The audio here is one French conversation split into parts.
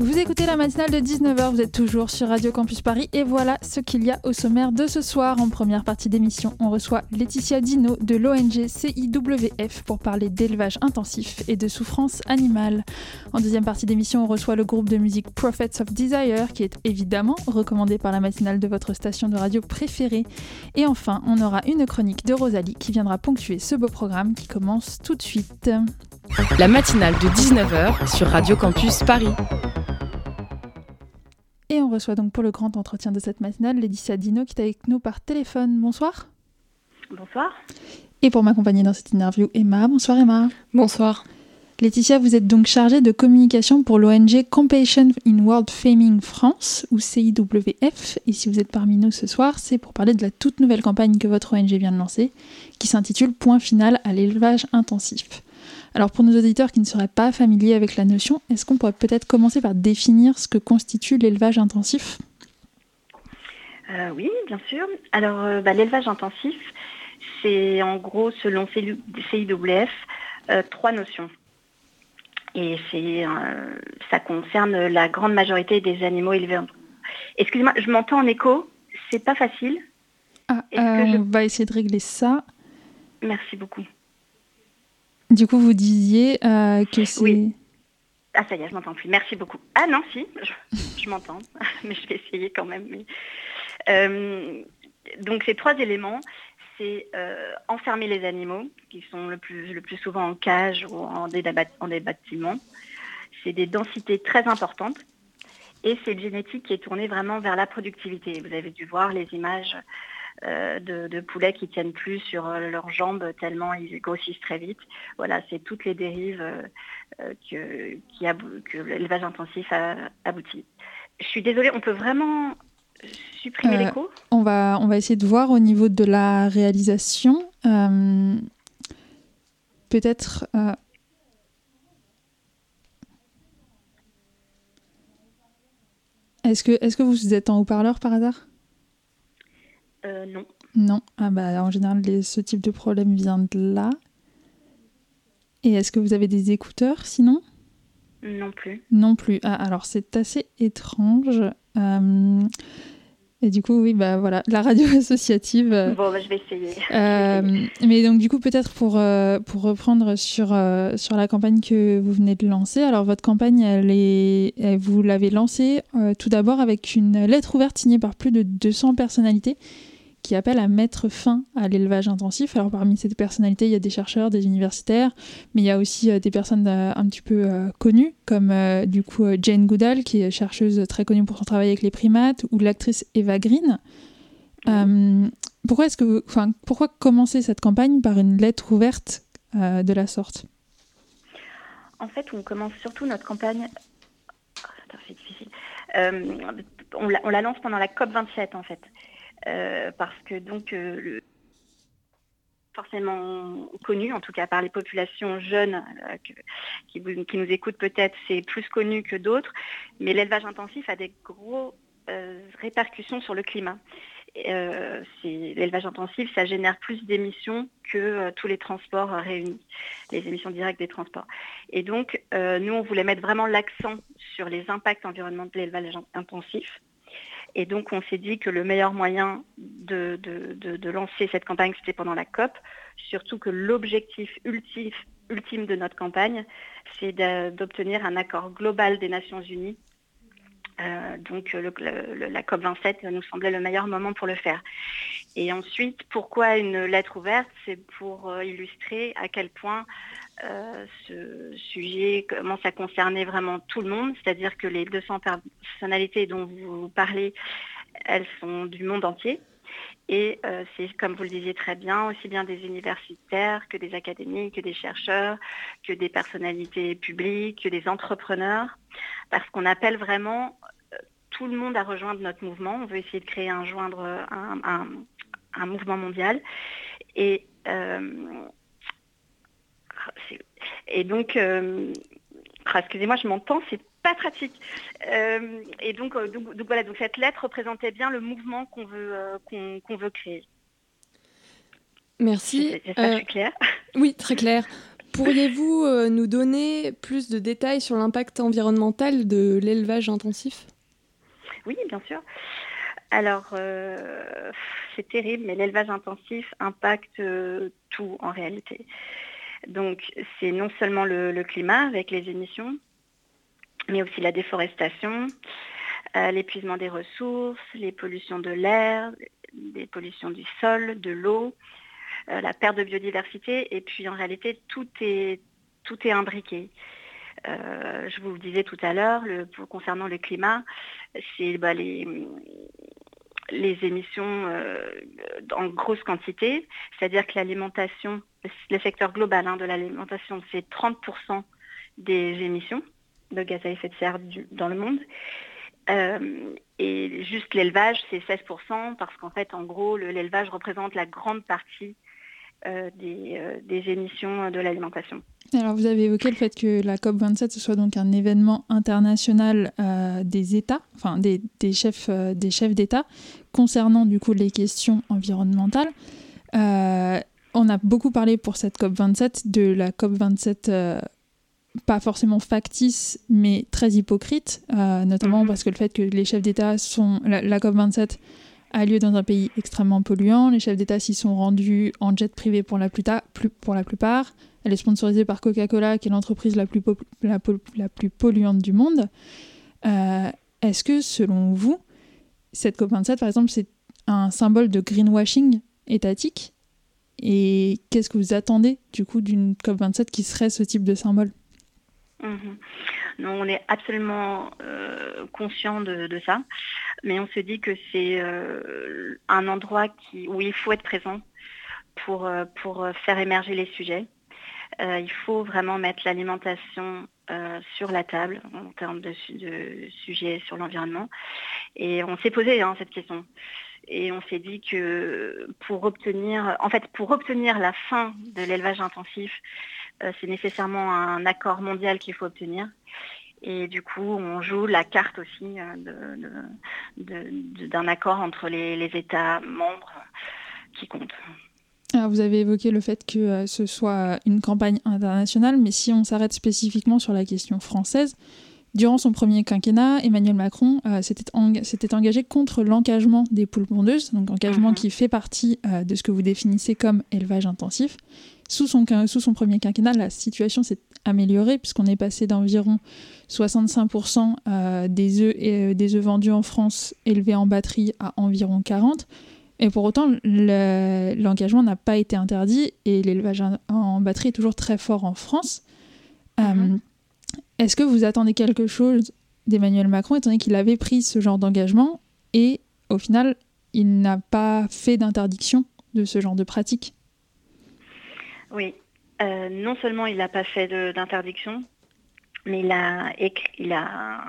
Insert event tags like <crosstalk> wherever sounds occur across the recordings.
Vous écoutez la matinale de 19h, vous êtes toujours sur Radio Campus Paris et voilà ce qu'il y a au sommaire de ce soir. En première partie d'émission, on reçoit Laetitia Dino de l'ONG CIWF pour parler d'élevage intensif et de souffrance animale. En deuxième partie d'émission, on reçoit le groupe de musique Prophets of Desire qui est évidemment recommandé par la matinale de votre station de radio préférée. Et enfin, on aura une chronique de Rosalie qui viendra ponctuer ce beau programme qui commence tout de suite. La matinale de 19h sur Radio Campus Paris. Et on reçoit donc pour le grand entretien de cette matinale Laetitia Dino qui est avec nous par téléphone. Bonsoir. Bonsoir. Et pour m'accompagner dans cette interview, Emma. Bonsoir Emma. Bonsoir. Laetitia, vous êtes donc chargée de communication pour l'ONG Compassion in World Faming France, ou CIWF. Et si vous êtes parmi nous ce soir, c'est pour parler de la toute nouvelle campagne que votre ONG vient de lancer, qui s'intitule Point final à l'élevage intensif. Alors pour nos auditeurs qui ne seraient pas familiers avec la notion, est-ce qu'on pourrait peut-être commencer par définir ce que constitue l'élevage intensif? Euh, Oui, bien sûr. Alors euh, bah, l'élevage intensif, c'est en gros, selon CIWF, euh, trois notions. Et c'est, ça concerne la grande majorité des animaux élevés. Excusez-moi, je m'entends en écho? C'est pas facile? Ah, on va essayer de régler ça. Merci beaucoup. Du coup, vous disiez euh, que c'est... Oui. Ah ça y est, je m'entends plus. Merci beaucoup. Ah non, si, je, m'entends, <laughs> mais je vais essayer quand même. Euh, donc ces trois éléments, c'est euh, enfermer les animaux, qui sont le plus, le plus souvent en cage ou en des, en des bâtiments. C'est des densités très importantes. Et c'est une génétique qui est tournée vraiment vers la productivité. Vous avez dû voir les images euh, de, poulets qui tiennent plus sur euh, leurs jambes tellement ils grossissent très vite. Voilà, c'est toutes les dérives euh, que, que l'élevage intensif a abouti. Je suis désolée, on peut vraiment supprimer l'écho? on va, on va essayer de voir au niveau de la réalisation. Peut-être... Est-ce que, est que vous êtes en haut-parleur par hasard? Euh, non. Non. Ah bah, en général, ce type de problème vient de là. Et est-ce que vous avez des écouteurs sinon? Non plus. Non plus. Ah, alors c'est assez étrange. Euh, et du coup, oui, bah voilà, la radio <laughs> associative. Bon, bah, je vais essayer. Euh, mais donc, du coup, peut-être pour, pour reprendre sur, sur la campagne que vous venez de lancer. Alors, votre campagne, elle est, vous l'avez lancée tout d'abord avec une lettre ouverte signée par plus de 200 personnalités qui appelle à mettre fin à l'élevage intensif. Alors parmi ces personnalités, il y a des chercheurs, des universitaires, mais il y a aussi euh, des personnes euh, un petit peu euh, connues, comme du coup Jane Goodall, qui est chercheuse très connue pour son travail avec les primates, ou l'actrice Eva Green. pourquoi est-ce que, enfin, pourquoi commencer cette campagne par une lettre ouverte de la sorte? En fait, on commence surtout notre campagne. Oh, c'est difficile. on, la, on la lance pendant la COP 27 en fait. Euh, parce que donc euh, forcément connu, en tout cas par les populations jeunes euh, qui, nous écoutent peut-être, c'est plus connu que d'autres, mais l'élevage intensif a des grosses répercussions sur le climat. l'élevage intensif, ça génère plus d'émissions que tous les transports réunis, les émissions directes des transports. Et donc, nous, on voulait mettre vraiment l'accent sur les impacts environnementaux de l'élevage intensif, et donc, on s'est dit que le meilleur moyen de, lancer cette campagne, c'était pendant la COP, surtout que l'objectif ultime, de notre campagne, c'est d'obtenir un accord global des Nations Unies. Euh, donc, la COP 27 nous semblait le meilleur moment pour le faire. Et ensuite, pourquoi une lettre ouverte? C'est pour euh, illustrer à quel point euh, ce sujet commence à concerner vraiment tout le monde, c'est-à-dire que les 200 personnalités dont vous parlez, elles sont du monde entier. Et euh, c'est, comme vous le disiez très bien, aussi bien des universitaires que des académiques, que des chercheurs, que des personnalités publiques, que des entrepreneurs, parce qu'on appelle vraiment euh, tout le monde à rejoindre notre mouvement. On veut essayer de créer un, joindre, un, mouvement mondial. Et et donc, ah, excusez-moi, je m'entends, c'est pas pratique. et donc, donc, voilà, donc cette lettre représentait bien le mouvement qu'on veut, qu'on veut créer. Merci. C'est clair. Oui, très clair. Pourriez-vous nous donner plus de détails sur l'impact environnemental de l'élevage intensif? Oui, bien sûr. Alors, euh, c'est terrible, mais l'élevage intensif impacte euh, tout en réalité. Donc, c'est non seulement le, climat avec les émissions, mais aussi la déforestation, euh, l'épuisement des ressources, les pollutions de l'air, les pollutions du sol, de l'eau, la perte de biodiversité, et puis en réalité, tout est, tout est imbriqué. je vous le disais tout à l'heure, concernant le climat, c'est bah, les, les émissions euh, en grosse quantité, c'est-à-dire que l'alimentation, le secteur global hein, de l'alimentation, c'est 30% des émissions de gaz à effet de serre dans le monde. Euh, et juste l'élevage, c'est 16% parce qu'en fait, en gros, l'élevage représente la grande partie des, des, émissions de l'alimentation. Alors, vous avez évoqué le fait que la COP27 ce soit donc un événement international euh, des États, enfin des, chefs euh, des chefs d'État concernant du coup les questions environnementales. Euh, on a beaucoup parlé pour cette COP27 de la COP27 pas forcément factice, mais très hypocrite, notamment mhm. parce que le fait que les chefs d'État sont la, la COP27 a lieu dans un pays extrêmement polluant. Les chefs d'État s'y sont rendus en jet privé pour la, plupart. Elle est sponsorisée par Coca-Cola, qui est l'entreprise la, plus polluante du monde. Euh, est-ce que, selon vous, cette COP27, par exemple, c'est un symbole de greenwashing étatique? Et qu'est-ce que vous attendez, du coup, d'une COP27 qui serait ce type de symbole? Mhm. Non, on est absolument euh, conscient de, ça, mais on se dit que c'est euh, un endroit où il faut être présent pour, pour faire émerger les sujets. Euh, il faut vraiment mettre l'alimentation euh, sur la table en termes de, sujets sur l'environnement. Et on s'est posé hein, cette question. Et on s'est dit que pour obtenir, en fait, pour obtenir la fin de l'élevage intensif, euh, c'est nécessairement un accord mondial qu'il faut obtenir. Et du coup, on joue la carte aussi d'un accord entre les États membres qui comptent vous avez évoqué le fait que euh, ce soit une campagne internationale, mais si on s'arrête spécifiquement sur la question française, durant son premier quinquennat, Emmanuel Macron euh, s'était engagé contre l'engagement des poules pondeuses, donc engagement mhm. qui fait partie euh, de ce que vous définissez comme élevage intensif. Sous son, sous son premier quinquennat, la situation s'est améliorée puisqu'on est passé d'environ 65% des œufs, des œufs vendus en France élevés en batterie à environ 40%. Et pour autant, l'engagement n'a pas été interdit et l'élevage en batterie est toujours très fort en France. Euh, est-ce que vous attendez quelque chose d'Emmanuel Macron, étant donné qu'il avait pris ce genre d'engagement et au final, il n'a pas fait d'interdiction de ce genre de pratique? Oui, euh, non seulement il n'a pas fait d'interdiction, mais il a, il a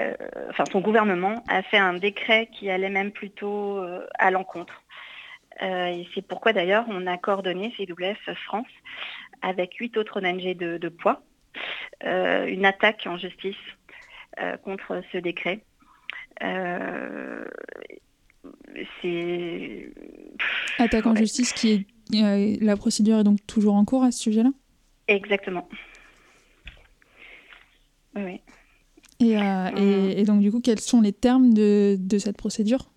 euh, son gouvernement a fait un décret qui allait même plutôt euh, à l'encontre. Et c'est pourquoi d'ailleurs on a coordonné CWF France avec huit autres ONG de, poids une attaque en justice contre ce décret. c'est attaque en justice qui est la procédure est donc toujours en cours à ce sujet-là? Exactement. Oui. Euh, et, donc, du coup, quels sont les termes de, cette procédure?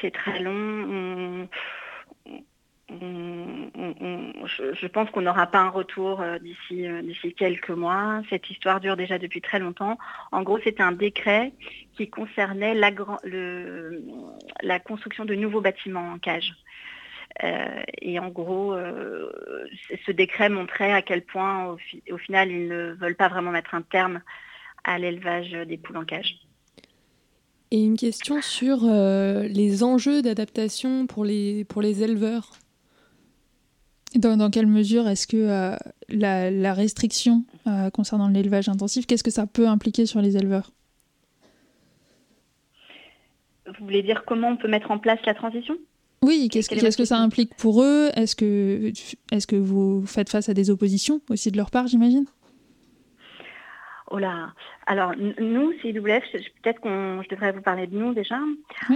C'est très long. je, pense qu'on n'aura pas un retour euh, euh, d'ici quelques mois. Cette histoire dure déjà depuis très longtemps. En gros, c'était un décret qui concernait la, la construction de nouveaux bâtiments en cage. Et en gros, ce décret montrait à quel point, au, au, final, ils ne veulent pas vraiment mettre un terme à l'élevage des poules en cage. Et une question sur euh, les enjeux d'adaptation pour les, pour les éleveurs. Dans, dans quelle mesure est-ce que euh, la, restriction euh, concernant l'élevage intensif, qu'est-ce que ça peut impliquer sur les éleveurs? Vous voulez dire comment on peut mettre en place la transition? Oui, qu'est-ce que ça implique pour eux? Est-ce que, est que vous faites face à des oppositions aussi de leur part, j'imagine? Oh là Alors, nous, CIWF, peut-être qu'on je devrais vous parler de nous déjà.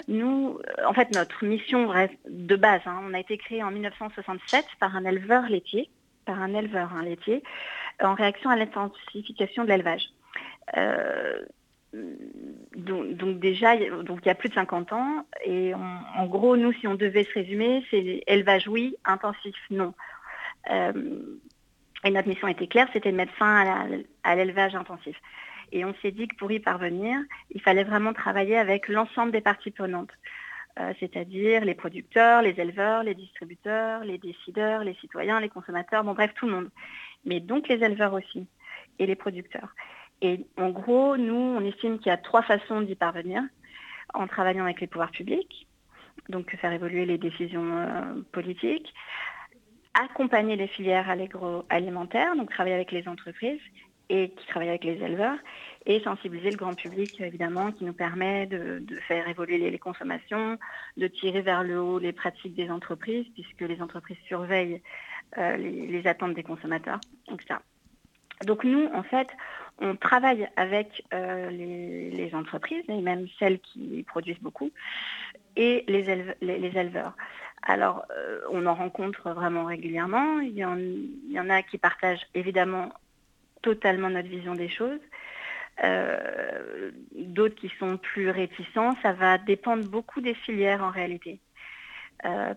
Nous, en fait, notre mission reste de base. Hein, on a été créé en 1967 par un éleveur laitier, par un éleveur hein, laitier, en réaction à l'intensification de l'élevage. Euh, donc, déjà, donc il y a plus de 50 ans, et en gros, nous, si on devait se résumer, c'est élevage oui, intensif non. Euh, et notre mission était claire, c'était de mettre fin à l'élevage intensif. Et on s'est dit que pour y parvenir, il fallait vraiment travailler avec l'ensemble des parties prenantes, euh, c'est-à-dire les producteurs, les éleveurs, les distributeurs, les décideurs, les citoyens, les consommateurs, bon bref, tout le monde. Mais donc les éleveurs aussi, et les producteurs. Et en gros, nous, on estime qu'il y a trois façons d'y parvenir en travaillant avec les pouvoirs publics, donc faire évoluer les décisions euh, politiques, accompagner les filières agroalimentaires, donc travailler avec les entreprises et qui travaillent avec les éleveurs, et sensibiliser le grand public, évidemment, qui nous permet de, faire évoluer les, consommations, de tirer vers le haut les pratiques des entreprises, puisque les entreprises surveillent euh, les, attentes des consommateurs. Ça. donc nous, en fait, on travaille avec euh, les, entreprises, et même celles qui produisent beaucoup, et les, éleveurs. Alors, euh, on en rencontre vraiment régulièrement. Il y, en, a qui partagent évidemment totalement notre vision des choses. Euh, d'autres qui sont plus réticents. Ça va dépendre beaucoup des filières en réalité.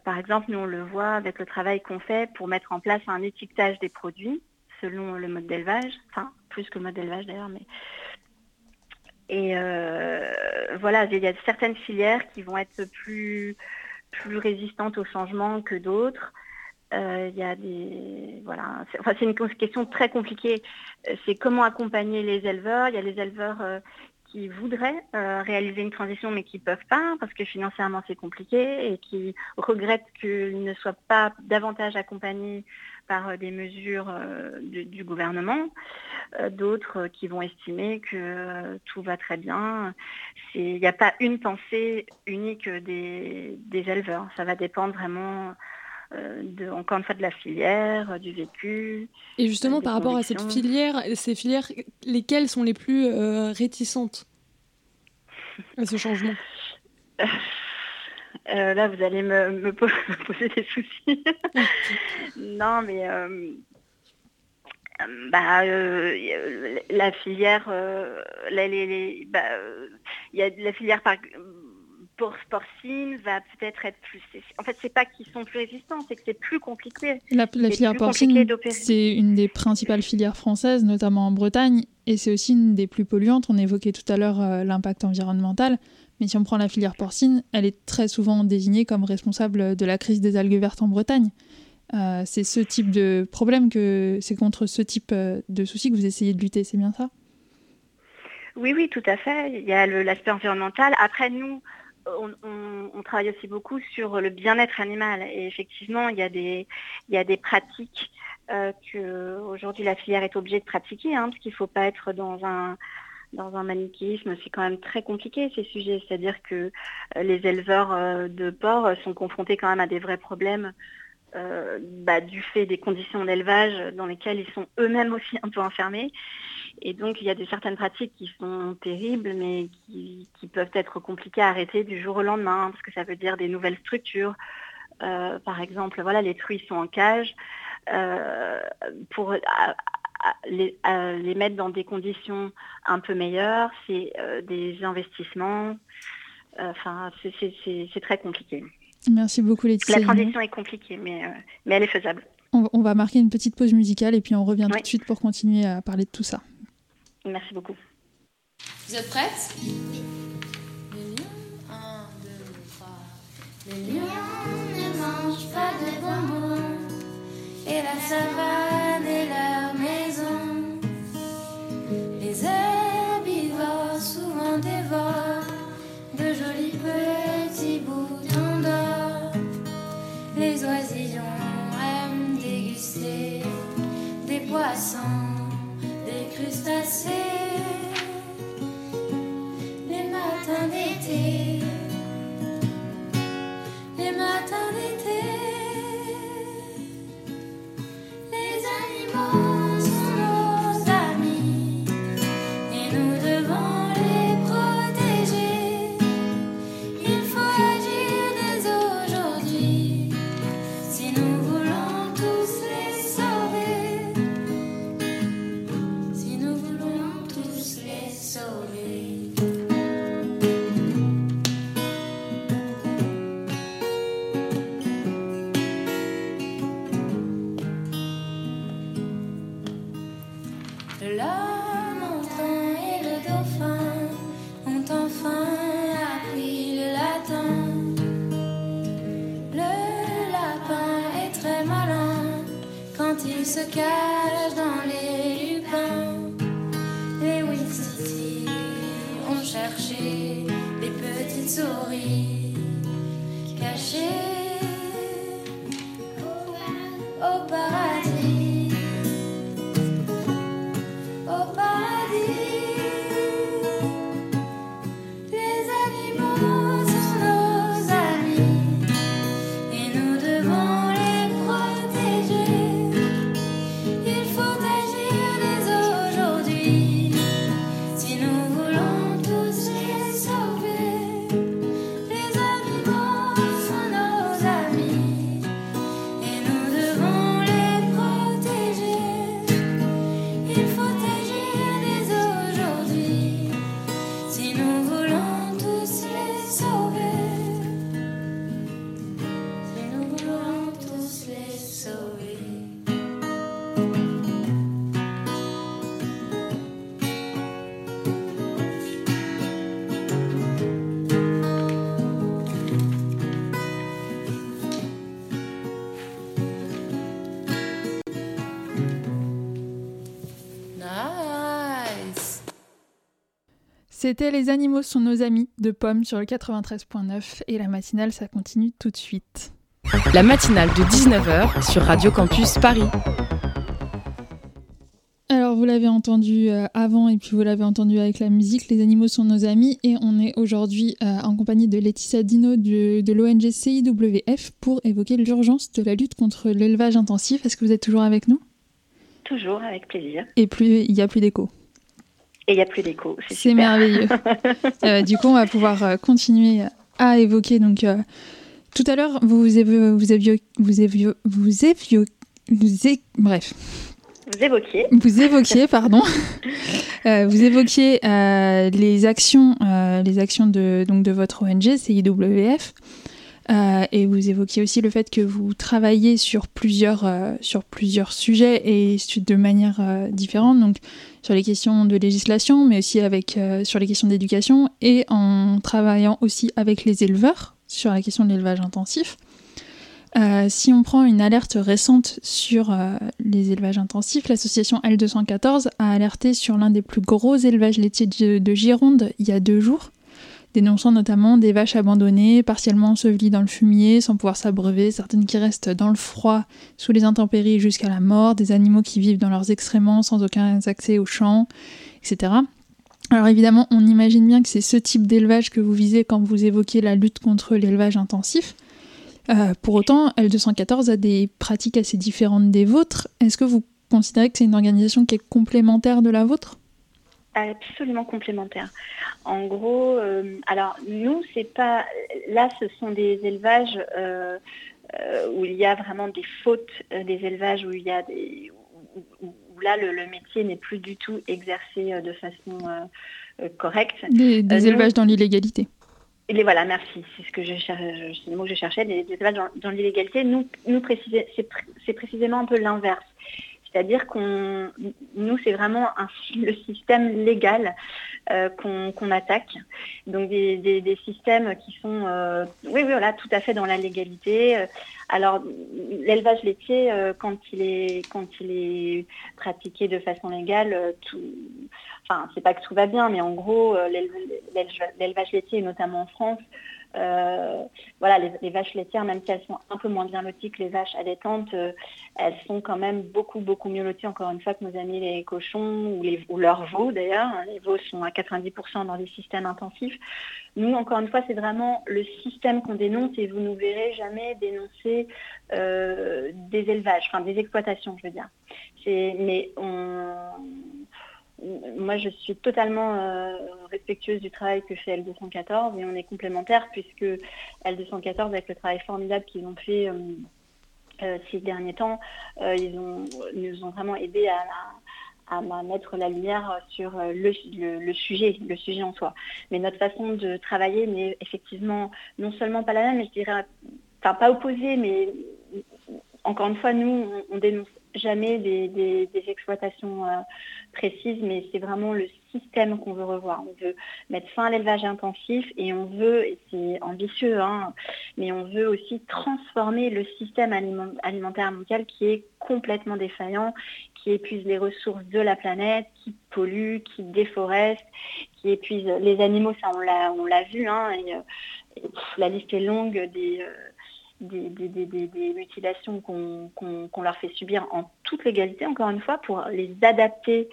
par exemple, nous on le voit avec le travail qu'on fait pour mettre en place un étiquetage des produits selon le mode d'élevage, enfin plus que le mode d'élevage d'ailleurs, mais et euh, voilà, il y a certaines filières qui vont être plus plus résistantes au changement que d'autres. Euh, il y a des voilà, c'est une question très compliquée. C'est comment accompagner les éleveurs. Il y a les éleveurs euh, qui voudraient réaliser une transition mais qui ne peuvent pas parce que financièrement c'est compliqué et qui regrettent qu'ils ne soient pas davantage accompagnés par euh, des mesures euh, du, gouvernement, euh, d'autres qui vont estimer que tout va très bien. Il n'y a pas une pensée unique des, éleveurs. Ça va dépendre vraiment de, encore une fois de la filière, du vécu. Et justement, par rapport à cette filière, ces filières, lesquelles sont les plus réticentes à ce changement? <laughs> euh, là, vous allez me, <laughs> poser des soucis. <laughs> non, mais euh, bah, euh, la filière, bah, il y a la filière par, pour porcine va peut-être être plus. En fait, c'est pas qu'ils sont plus résistants, c'est que c'est plus compliqué. La, filière porcine, c'est une des principales filières françaises, notamment en Bretagne, et c'est aussi une des plus polluantes. On évoquait tout à l'heure l'impact environnemental. Mais si on prend la filière porcine, elle est très souvent désignée comme responsable de la crise des algues vertes en Bretagne. Euh, c'est ce type de problème que c'est contre ce type euh, de soucis que vous essayez de lutter, c'est bien ça? Oui, oui, tout à fait. Il y a l'aspect environnemental. Après, nous, on, travaille aussi beaucoup sur le bien-être animal. Et effectivement, il y a des, pratiques euh, qu'aujourd'hui la filière est obligée de pratiquer, hein, parce qu'il ne faut pas être dans un dans manichéisme, c'est quand même très compliqué ces sujets. C'est-à-dire que euh, les éleveurs euh, de porc sont confrontés quand même à des vrais problèmes bah, du fait des conditions d'élevage dans lesquelles ils sont eux-mêmes aussi un peu enfermés. Et donc il y a des certaines pratiques qui sont terribles, mais qui, peuvent être compliquées à arrêter du jour au lendemain, parce que ça veut dire des nouvelles structures. par exemple, voilà, les truies sont en cage. pour les, les, mettre dans des conditions un peu meilleures, c'est euh, des investissements. Euh, enfin, c'est très compliqué. Merci beaucoup Laetitia. La transition est compliquée, mais, euh, mais elle est faisable. On, va marquer une petite pause musicale et puis on revient tout de suite pour continuer à parler de tout ça. Merci beaucoup. Vous êtes prêtes? Les lions ne mangent pas de bonbons et la savane est leur maison. Les herbivores souvent dévorent de jolis petits boutons d'or. Les oisillons aiment déguster des poissons. Les matins d'été, les matins cache dans les lupins. Les Wistiti ont cherché les petites souris cachées au paradis. C'était Les animaux sont nos amis de Pomme sur le 93.9 et la matinale ça continue tout de suite. La matinale de 19h sur Radio Campus Paris. Alors vous l'avez entendu euh, avant et puis vous l'avez entendu avec la musique, les animaux sont nos amis et on est aujourd'hui euh, en compagnie de Laetitia Dino du- de l'ONG CIWF pour évoquer l'urgence de la lutte contre l'élevage intensif. Est-ce que vous êtes toujours avec nous? Toujours avec plaisir. Et plus il n'y a plus d'écho. Et il n'y a plus d'écho. C'est merveilleux. <laughs> Euh, du coup, on va pouvoir euh, continuer à évoquer. Donc, euh, tout à l'heure, vous éviez, vous éviez, vous éviez, vous éviez, vous é- bref, Vous évoquiez. vous évoquiez, pardon, <laughs> Euh, vous évoquiez euh, les actions, euh, les actions de donc de votre ONG CIWF. Euh, et vous évoquiez aussi le fait que vous travaillez sur plusieurs, euh, sur plusieurs sujets et de manière euh, différente, donc sur les questions de législation, mais aussi avec, sur les questions d'éducation et en travaillant aussi avec les éleveurs sur la question de l'élevage intensif. Si on prend une alerte récente sur les élevages intensifs, l'association L214 a alerté sur l'un des plus gros élevages laitiers de Gironde il y a deux jours, dénonçant notamment des vaches abandonnées, partiellement ensevelies dans le fumier, sans pouvoir s'abreuver, certaines qui restent dans le froid, sous les intempéries jusqu'à la mort, des animaux qui vivent dans leurs excréments sans aucun accès aux champs, etc. Alors évidemment, on imagine bien que c'est ce type d'élevage que vous visez quand vous évoquez la lutte contre l'élevage intensif. Euh, pour autant, L214 a des pratiques assez différentes des vôtres. Est-ce que vous considérez que c'est une organisation qui est complémentaire de la vôtre? Absolument complémentaire. En gros, euh, alors nous, c'est pas. Là, ce sont des élevages euh, euh, où il y a vraiment des fautes, des élevages où il y a des. où, où- où là, le, le métier n'est plus du tout exercé de façon correcte. Des, des nous- élevages dans l'illégalité. Et les voilà, merci. C'est ce que je cherchais, le mot que je cherchais, des élevages dans, dans l'illégalité. Nous, nous c'est précisément un peu l'inverse. C'est-à-dire qu'on, nous, c'est vraiment le système légal euh, qu'on attaque. Donc des, systèmes qui sont, euh, oui, oui, tout à fait dans la légalité. Euh, Alors l'élevage laitier, quand il est, quand il est pratiqué de façon légale, tout, enfin, c'est pas que tout va bien, mais en gros, l'éle- l'élevage laitier, notamment en France, euh, voilà, les, vaches laitières, même si elles sont un peu moins bien loties que les vaches allaitantes, euh, elles sont quand même beaucoup, beaucoup mieux loties, encore une fois, que nos amis les cochons ou, leurs veaux d'ailleurs. Les veaux sont à 90% dans les systèmes intensifs. Nous, encore une fois, c'est vraiment le système qu'on dénonce et vous ne verrez jamais dénoncer euh, des élevages, enfin des exploitations, je veux dire. Mais on, moi, je suis totalement euh, respectueuse du travail que fait L214 et on est complémentaires puisque L214, avec le travail formidable qu'ils ont fait euh, euh, ces derniers temps, ils, nous ont vraiment aidé à, mettre la lumière sur le, sujet, le sujet en soi. Mais notre façon de travailler n'est effectivement non seulement pas la même, mais je dirais, enfin pas opposée, mais encore une fois, nous, on dénonce jamais des, exploitations euh, précises, mais c'est vraiment le système qu'on veut revoir. On veut mettre fin à l'élevage intensif et on veut, et c'est ambitieux, hein, mais on veut aussi transformer le système aliment- alimentaire mondial qui est complètement défaillant, qui épuise les ressources de la planète, qui pollue, qui déforeste, qui épuise les animaux, ça on l'a vu, hein, et, euh, la liste est longue des, euh, des, mutilations qu'on leur fait subir en toute légalité, encore une fois, pour les adapter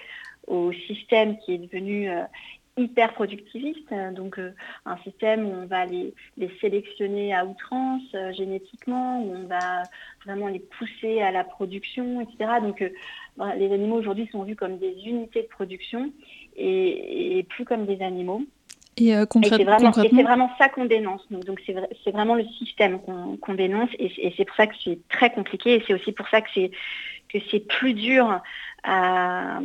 au système qui est devenu euh, hyper productiviste, donc euh, un système où on va les, sélectionner à outrance euh, génétiquement, où on va vraiment les pousser à la production, etc. Donc les animaux aujourd'hui sont vus comme des unités de production et plus comme des animaux. Et euh, Et c'est vraiment, concrètement, ça qu'on dénonce. Donc c'est vrai- c'est vraiment le système qu'on dénonce et, c'est- et c'est pour ça que c'est très compliqué et c'est aussi pour ça que c'est que c'est plus dur à-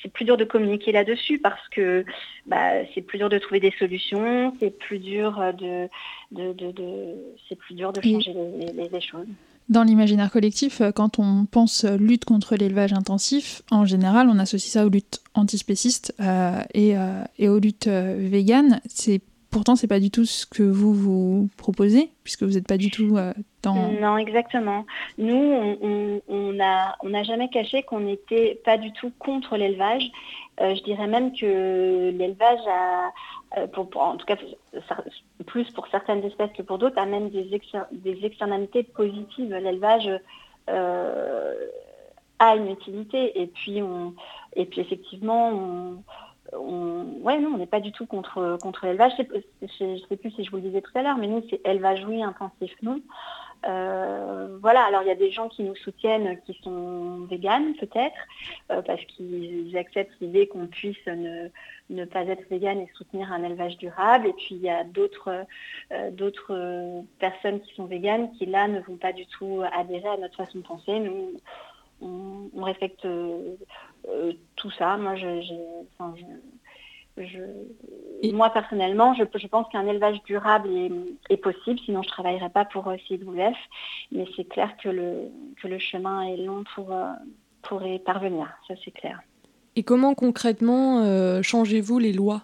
c'est plus dur de communiquer là-dessus parce que bah, c'est plus dur de trouver des solutions, c'est plus dur de, de, de- de- c'est plus dur de Et- changer les, les- les choses. Dans l'imaginaire collectif, euh, quand on pense euh, lutte contre l'élevage intensif, en général, on associe ça aux luttes antispécistes euh, et, aux luttes véganes. C'est pourtant c'est pas du tout ce que vous vous proposez, puisque vous n'êtes pas du tout dans. Non, exactement. Nous, on on- n'a jamais caché qu'on n'était pas du tout contre l'élevage. Je dirais même que l'élevage a, pour- en tout cas plus pour certaines espèces que pour d'autres, a même des, des externalités positives. L'élevage euh, a une utilité et puis on et puis effectivement on, ouais on n'est pas du tout contre contre l'élevage. Je je sais plus si je vous le disais tout à l'heure, mais nous c'est élevage oui, intensif non. Euh, voilà, alors il y a des gens qui nous soutiennent qui sont véganes peut-être, euh, parce qu'ils acceptent l'idée qu'on puisse ne, pas être végane et soutenir un élevage durable. Et puis il y a d'autres euh, d'autres personnes qui sont véganes qui là ne vont pas du tout adhérer à notre façon de penser. Nous, on, respecte tout ça. Je- Et- moi personnellement, je, je pense qu'un élevage durable est, est possible, sinon je ne travaillerais pas pour euh, CWF. Mais c'est clair que le, que le chemin est long pour, euh, pour y parvenir, ça c'est clair. Et comment concrètement euh, changez-vous les lois?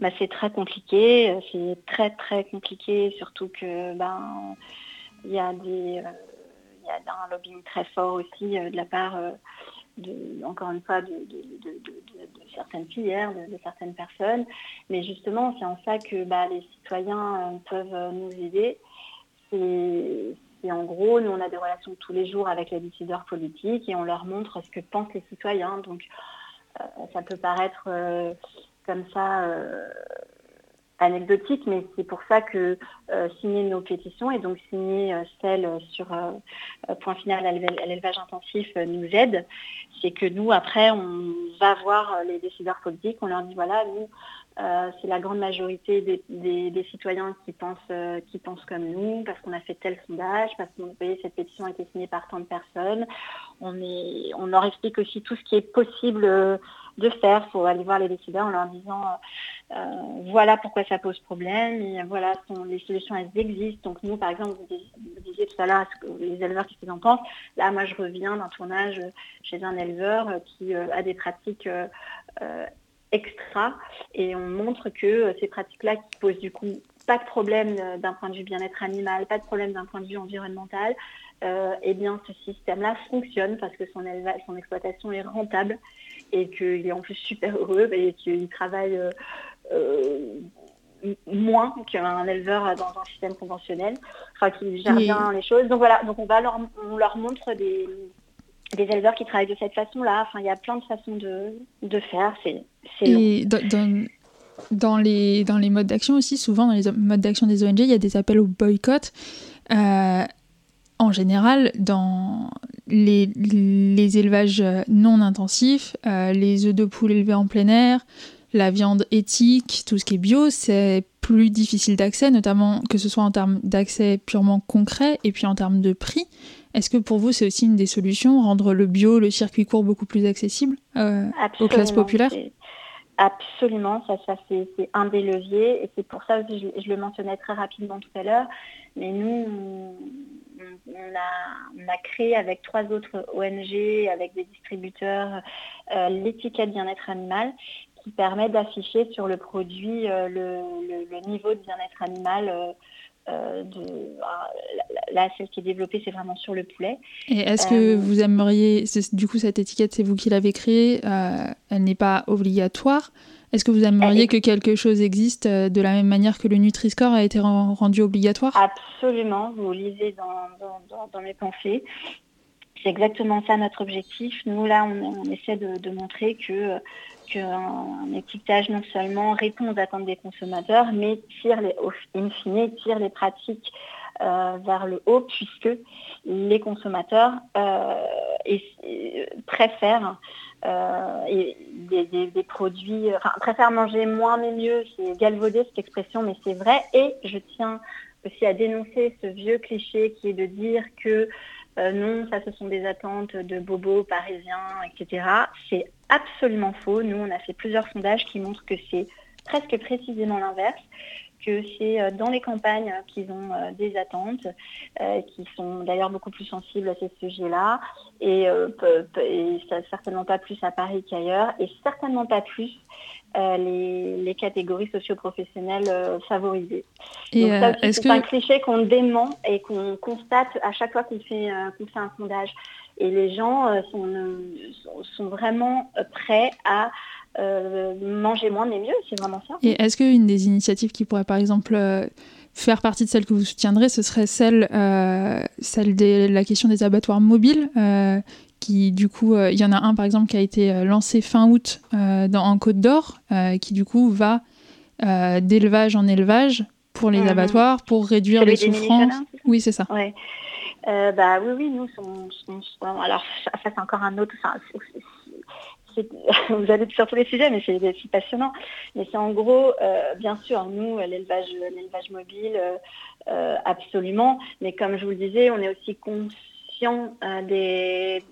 Bah, c'est très compliqué, c'est très très compliqué, surtout que ben il y a des euh, il y a un lobbying très fort aussi euh, de la part de, encore une fois de, certaines filières, de, certaines personnes. Mais justement, c'est en ça que bah, les citoyens euh, peuvent euh, nous aider. C'est en gros, nous on a des relations tous les jours avec les décideurs politiques et on leur montre ce que pensent les citoyens. Donc euh, ça peut paraître comme ça anecdotique, mais c'est pour ça que euh, signer nos pétitions et donc signer euh, celle sur euh, euh, point final à l'éle- à l'élevage intensif euh, nous aide. C'est que nous, après, on va voir euh, les décideurs politiques, on leur dit voilà, nous, euh, c'est la grande majorité des, citoyens qui pensent, euh, qui pensent comme nous, parce qu'on a fait tel sondage, parce que vous voyez, cette pétition a été signée par tant de personnes. On, est, on leur explique aussi tout ce qui est possible euh, de faire. Il faut aller voir les décideurs en leur disant euh, euh, voilà pourquoi ça pose problème, et voilà les solutions elles existent. Donc nous, par exemple, vous, dis- vous disiez tout à l'heure les éleveurs qu'ils en pensent? Là, moi, je reviens d'un tournage chez un éleveur qui euh, a des pratiques extra et on montre que ces pratiques-là qui posent du coup pas de problème d'un point de vue bien-être animal, pas de problème d'un point de vue environnemental, eh bien ce système-là fonctionne parce que son son exploitation est rentable et qu'il est en plus super heureux et qu'il travaille euh, euh, moins qu'un éleveur dans un système conventionnel, enfin qui gère bien les choses. Donc voilà, donc on va leur, on leur montre des, des éleveurs qui travaillent de cette façon-là. Enfin, il y a plein de façons de, de faire. C'est. Et dans, dans, dans les, dans les modes d'action aussi, souvent dans les modes d'action des ONG, il y a des appels au boycott. Euh, en général, dans les, les élevages non intensifs, euh, les œufs de poule élevés en plein air, la viande éthique, tout ce qui est bio, c'est plus difficile d'accès, notamment que ce soit en termes d'accès purement concret et puis en termes de prix. Est-ce que pour vous, c'est aussi une des solutions, rendre le bio, le circuit court beaucoup plus accessible euh, aux classes populaires? Absolument, ça, ça c'est un des leviers et c'est pour ça aussi, je, je le mentionnais très rapidement tout à l'heure, mais nous, on- on, a, créé avec trois autres ONG, avec des distributeurs, l'étiquette bien-être animal qui permet d'afficher sur le produit le, niveau de bien-être animal euh, de, ah, là, celle qui est développée, c'est vraiment sur le poulet. Et est-ce que euh, vous aimeriez, du coup, cette étiquette, c'est vous qui l'avez créée, euh, elle n'est pas obligatoire. Est-ce que vous aimeriez que quelque chose existe de la même manière que le Nutri-Score a été rendu obligatoire? Absolument, vous lisez dans, dans, mes pensées. C'est exactement ça notre objectif. Nous, là, on, essaie de, de, montrer que qu'un étiquetage non seulement répond aux attentes des consommateurs, mais tire les, in fine, tire les pratiques euh, vers le haut, puisque les consommateurs euh, préfèrent euh, des, produits, préfèrent manger moins mais mieux, c'est galvaudé cette expression, mais c'est vrai. Et je tiens aussi à dénoncer ce vieux cliché qui est de dire que non, ça ce sont des attentes de bobos parisiens, etc. C'est absolument faux. Nous, on a fait plusieurs sondages qui montrent que c'est presque précisément l'inverse que c'est euh, dans les campagnes qu'ils ont euh, des attentes, euh, qui sont d'ailleurs beaucoup plus sensibles à ces sujets-là, et, certainement pas plus à Paris qu'ailleurs, et certainement pas plus les, catégories socio-professionnelles favorisées. c'est un cliché qu'on dément et qu'on constate à chaque fois qu'on fait, fait un sondage. Et les gens euh, sont, sont, vraiment euh, prêts à euh, manger moins mais mieux, c'est vraiment ça. Et est-ce qu'une des initiatives qui pourrait par exemple faire partie de celles que vous soutiendrez, ce serait celle, celle de la question des abattoirs mobiles qui du coup, il y en a un par exemple qui a été lancé fin août dans, en Côte d'Or, qui du coup va d'élevage en élevage pour les mhm. abattoirs, pour réduire les souffrances. Oui, c'est ça. Ouais. Euh, bah oui, oui, nous, sommes, alors ça, c'est encore un autre, <laughs> vous allez sur tous les sujets, mais c'est passionnant. Mais c'est en gros, euh, bien sûr, nous, l'élevage, mobile, euh, absolument. Mais comme je vous le disais, on est aussi conscient des,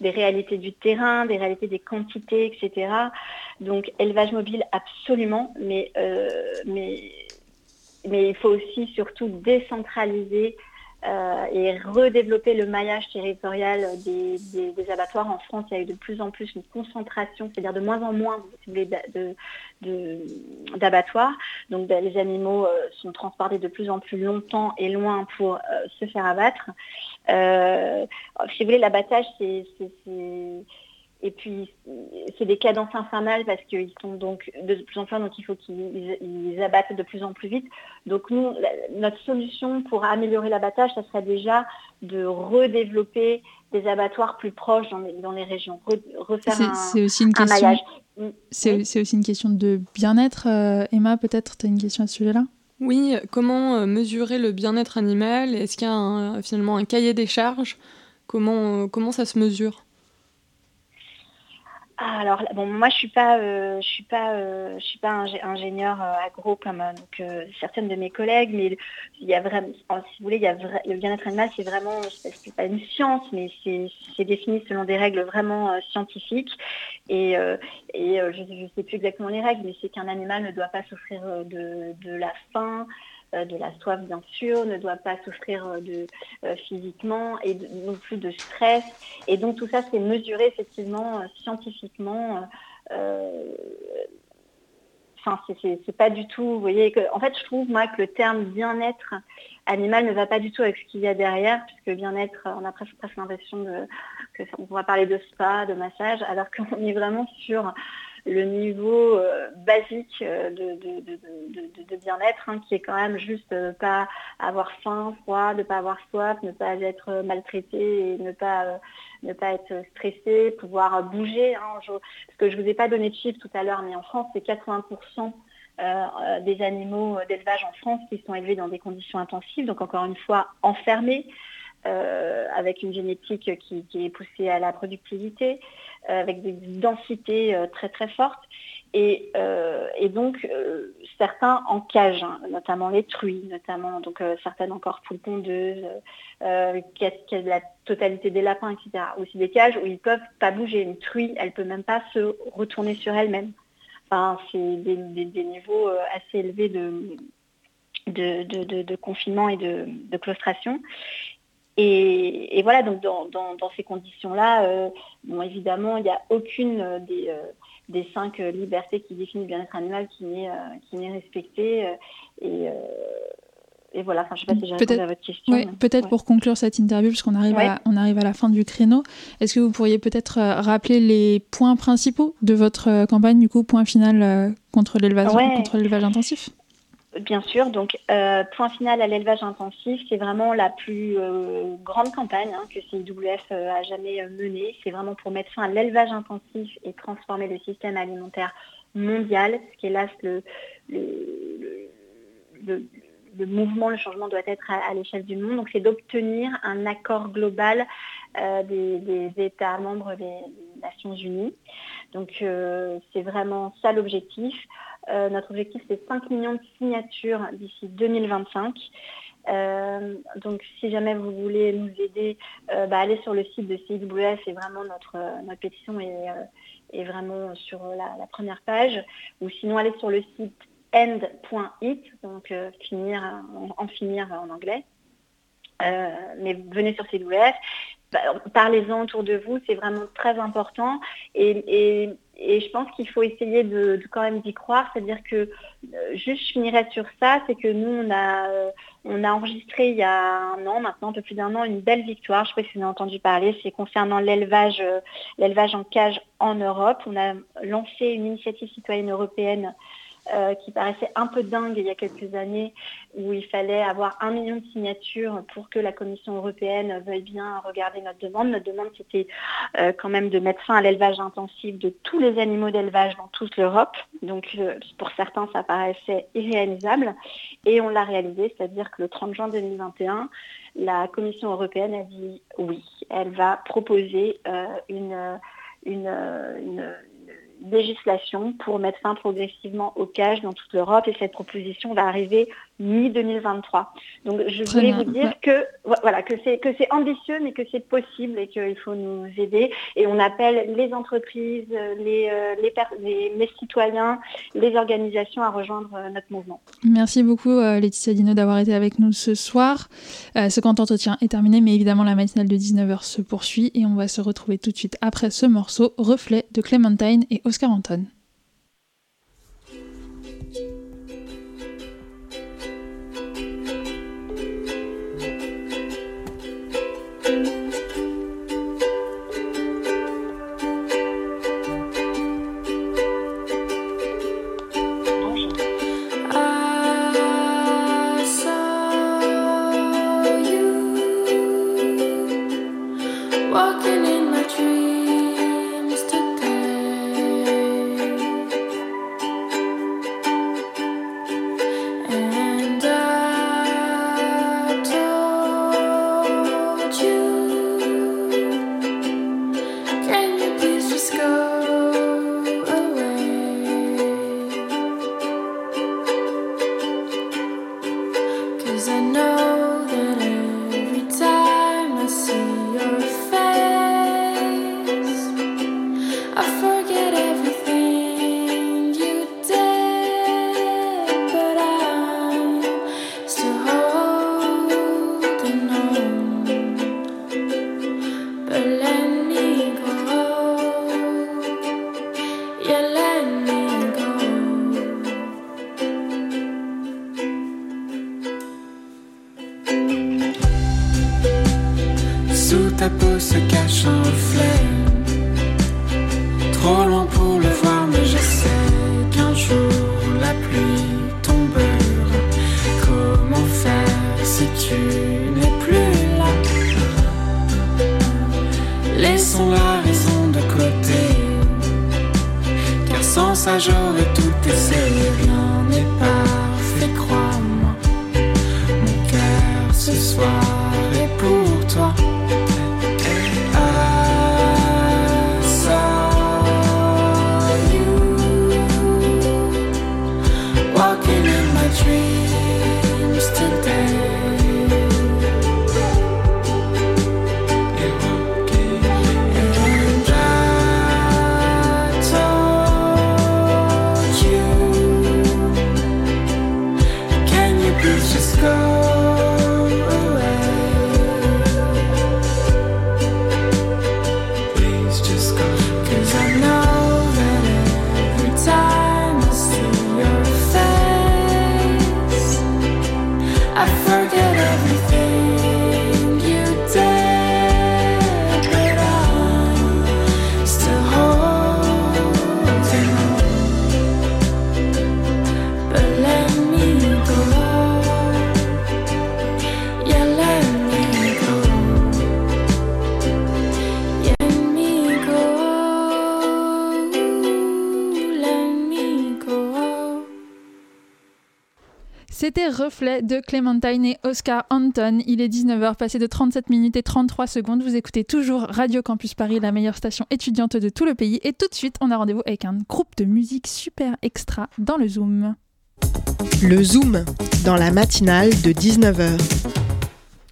des réalités du terrain, des réalités des quantités, etc. Donc, élevage mobile, absolument. Mais, mais, mais il faut aussi surtout décentraliser euh, et redévelopper le maillage territorial des, abattoirs. En France, il y a eu de plus en plus une concentration, c'est-à-dire de moins en moins, d'abattoirs. Donc ben, les animaux euh, sont transportés de plus en plus longtemps et loin pour euh, se faire abattre. si vous voulez, l'abattage, c'est et puis, c'est des cadences infernales parce qu'ils sont donc de plus en plus, donc il faut qu'ils abattent de plus en plus vite. Donc nous, notre solution pour améliorer l'abattage, ça serait déjà de redévelopper des abattoirs plus proches dans les, dans les régions, refaire un, aussi une question, C'est aussi une question de bien-être. Euh, Emma, peut-être, tu as une question à ce sujet-là? Oui, comment euh, mesurer le bien-être animal? Est-ce qu'il y a finalement un cahier des charges? Comment, euh, comment ça se mesure? Ah, alors bon, moi je suis pas, euh, je suis pas, euh, je suis pas ingénieur euh, agro comme donc certaines de mes collègues, mais il y a vraiment, si vous voulez, il y a le bien-être animal, c'est vraiment, c'est pas une science, mais c'est défini selon des règles vraiment scientifiques. Et, je ne sais plus exactement les règles, mais c'est qu'un animal ne doit pas souffrir de, la faim, euh, de la soif bien sûr, ne doit pas souffrir euh, de, euh, physiquement et non plus de stress. Et donc tout ça c'est mesuré effectivement scientifiquement. Enfin, c'est pas du tout, vous voyez, que, en fait, je trouve, moi, que le terme bien-être animal ne va pas du tout avec ce qu'il y a derrière, puisque bien-être, on a presque, presque l'impression qu'on va parler de spa, de massage, alors <laughs> qu'on est vraiment sur le niveau euh, basique euh, de, bien-être, hein, qui est quand même juste euh, pas avoir faim, froid, ne pas avoir soif, ne pas être maltraité et ne pas, ne pas être stressé, pouvoir bouger. Hein, parce que je ne vous ai pas donné de chiffres tout à l'heure, mais en France, c'est 80% des animaux d'élevage en France qui sont élevés dans des conditions intensives, donc encore une fois enfermés. avec une génétique qui, est poussée à la productivité, avec des densités euh, très très fortes. Et, euh, donc certains en cage, hein, notamment les truies, notamment donc certaines encore poules pondeuses, la totalité des lapins, etc. Aussi des cages où ils ne peuvent pas bouger. Une truie, elle ne peut même pas se retourner sur elle-même. Enfin, c'est des, niveaux assez élevés de, de, confinement et de, claustration. Et, voilà, donc dans, ces conditions-là, bon, évidemment, il n'y a aucune des, des, cinq libertés qui définissent le bien-être animal qui n'est respectée. et, et voilà, je ne sais pas si j'ai répondu à votre question. Oui, peut-être pour conclure cette interview, puisqu'on arrive, à, on arrive à la fin du créneau, est-ce que vous pourriez peut-être euh, rappeler les points principaux de votre euh, campagne, du coup, point final euh, contre l'élevage intensif? Bien sûr, donc point final à l'élevage intensif, c'est vraiment la plus grande campagne hein, que CIWF a jamais menée. C'est vraiment pour mettre fin à l'élevage intensif et transformer le système alimentaire mondial, ce qui le, le le mouvement, le changement doit être à, l'échelle du monde. Donc c'est d'obtenir un accord global euh, des, États membres des, Nations Unies. Donc euh, c'est vraiment ça l'objectif. Euh, notre objectif c'est 5 millions de signatures d'ici 2025. donc si jamais vous voulez nous aider, bah, allez sur le site de CWF et vraiment notre, notre pétition est, vraiment sur la, première page. Ou sinon allez sur le site end.it, donc finir, en, finir en anglais. Mais venez sur CWF, parlez-en autour de vous, c'est vraiment très important. Et, je pense qu'il faut essayer de, quand même d'y croire, c'est-à-dire que euh, juste je finirais sur ça, c'est que nous on a, on a enregistré il y a un an, maintenant un peu plus d'un an, une belle victoire. Je sais pas si vous avez entendu parler, c'est concernant l'élevage, l'élevage en cage en Europe. On a lancé une initiative citoyenne européenne euh, qui paraissait un peu dingue il y a quelques années, où il fallait avoir un million de signatures pour que la Commission européenne veuille bien regarder notre demande. Notre demande, c'était euh, quand même de mettre fin à l'élevage intensif de tous les animaux d'élevage dans toute l'Europe. Donc euh, pour certains, ça paraissait irréalisable. Et on l'a réalisé, c'est-à-dire que le 30 juin 2021, la Commission européenne a dit oui, elle va proposer une, une législation pour mettre fin progressivement au cage dans toute l'Europe et cette proposition va arriver mi-2023. Donc je voulais vous dire que voilà que c'est que c'est ambitieux mais que c'est possible et qu'il faut nous aider et on appelle les entreprises, les, euh, les, les, citoyens, les organisations à rejoindre euh, notre mouvement. Merci beaucoup euh, Laetitia Dino d'avoir été avec nous ce soir. ce compte entretien est terminé mais évidemment la matinale de 19h se poursuit et on va se retrouver tout de suite après ce morceau Reflet de Clementine et Oscar Anton. Reflet de Clémentine et Oscar Anton. Il est 19h, passé de 37 minutes et 33 secondes. Vous écoutez toujours Radio Campus Paris, la meilleure station étudiante de tout le pays. Et tout de suite, on a rendez-vous avec un groupe de musique super extra dans le Zoom. Le Zoom, dans la matinale de 19h.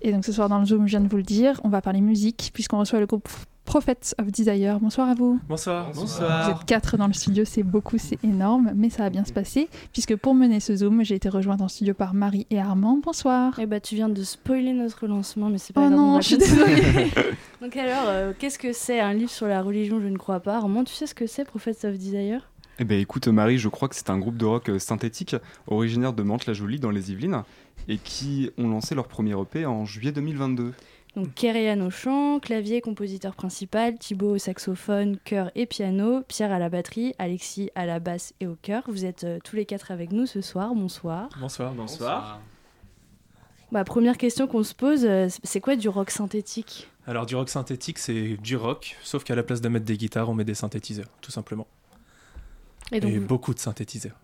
Et donc ce soir dans le Zoom, je viens de vous le dire, on va parler musique puisqu'on reçoit le groupe Prophets of Desire. Bonsoir à vous. Bonsoir. Vous êtes quatre dans le studio, c'est beaucoup, c'est énorme, mais ça va bien se passer puisque pour mener ce Zoom, j'ai été rejointe en studio par Marie et Armand. Bonsoir. Eh bah tu viens de spoiler notre lancement, mais c'est pas Oh grave. on non, je suis désolée. <laughs> Donc alors, euh, qu'est-ce que c'est un livre sur la religion Je ne crois pas. Armand, tu sais ce que c'est Prophets of Desire? Eh ben écoute Marie, je crois que c'est un groupe de rock euh, synthétique originaire de Mantes-la-Jolie dans les Yvelines et qui ont lancé leur premier EP en juillet 2022. Donc Kéréan au chant, clavier, compositeur principal, Thibaut au saxophone, chœur et piano, Pierre à la batterie, Alexis à la basse et au chœur. Vous êtes euh, tous les quatre avec nous ce soir. Bonsoir. Bonsoir. Bonsoir. Bah, première question qu'on se pose, euh, c'est quoi du rock synthétique? Alors du rock synthétique, c'est du rock, sauf qu'à la place de mettre des guitares, on met des synthétiseurs, tout simplement. Et Et, donc, beaucoup de synthétiseurs.